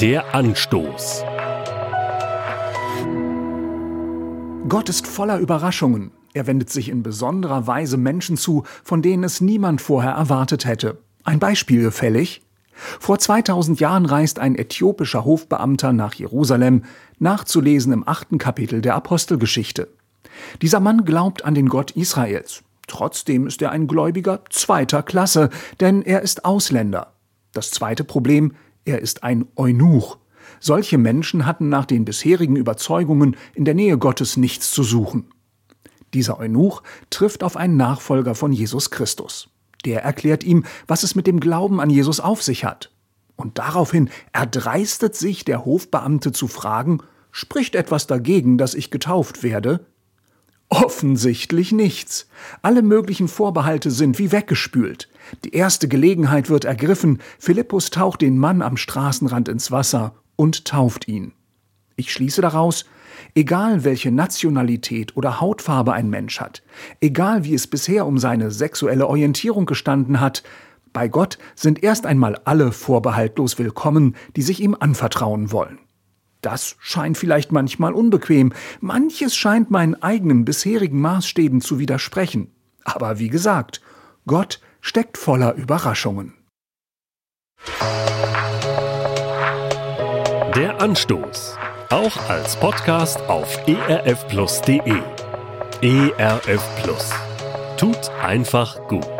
Der Anstoß. Gott ist voller Überraschungen. Er wendet sich in besonderer Weise Menschen zu, von denen es niemand vorher erwartet hätte. Ein Beispiel gefällig? Vor 2000 Jahren reist ein äthiopischer Hofbeamter nach Jerusalem, nachzulesen im achten Kapitel der Apostelgeschichte. Dieser Mann glaubt an den Gott Israels. Trotzdem ist er ein Gläubiger zweiter Klasse, denn er ist Ausländer. Das zweite Problem, er ist ein Eunuch. Solche Menschen hatten nach den bisherigen Überzeugungen in der Nähe Gottes nichts zu suchen. Dieser Eunuch trifft auf einen Nachfolger von Jesus Christus. Der erklärt ihm, was es mit dem Glauben an Jesus auf sich hat. Und daraufhin erdreistet sich der Hofbeamte zu fragen, spricht etwas dagegen, dass ich getauft werde? Offensichtlich nichts. Alle möglichen Vorbehalte sind wie weggespült. Die erste Gelegenheit wird ergriffen, Philippus taucht den Mann am Straßenrand ins Wasser und tauft ihn. Ich schließe daraus, egal welche Nationalität oder Hautfarbe ein Mensch hat, egal wie es bisher um seine sexuelle Orientierung gestanden hat, bei Gott sind erst einmal alle vorbehaltlos willkommen, die sich ihm anvertrauen wollen. Das scheint vielleicht manchmal unbequem, manches scheint meinen eigenen bisherigen Maßstäben zu widersprechen. Aber wie gesagt, Gott steckt voller Überraschungen. Der Anstoß. Auch als Podcast auf erfplus.de. ERF Plus. Tut einfach gut.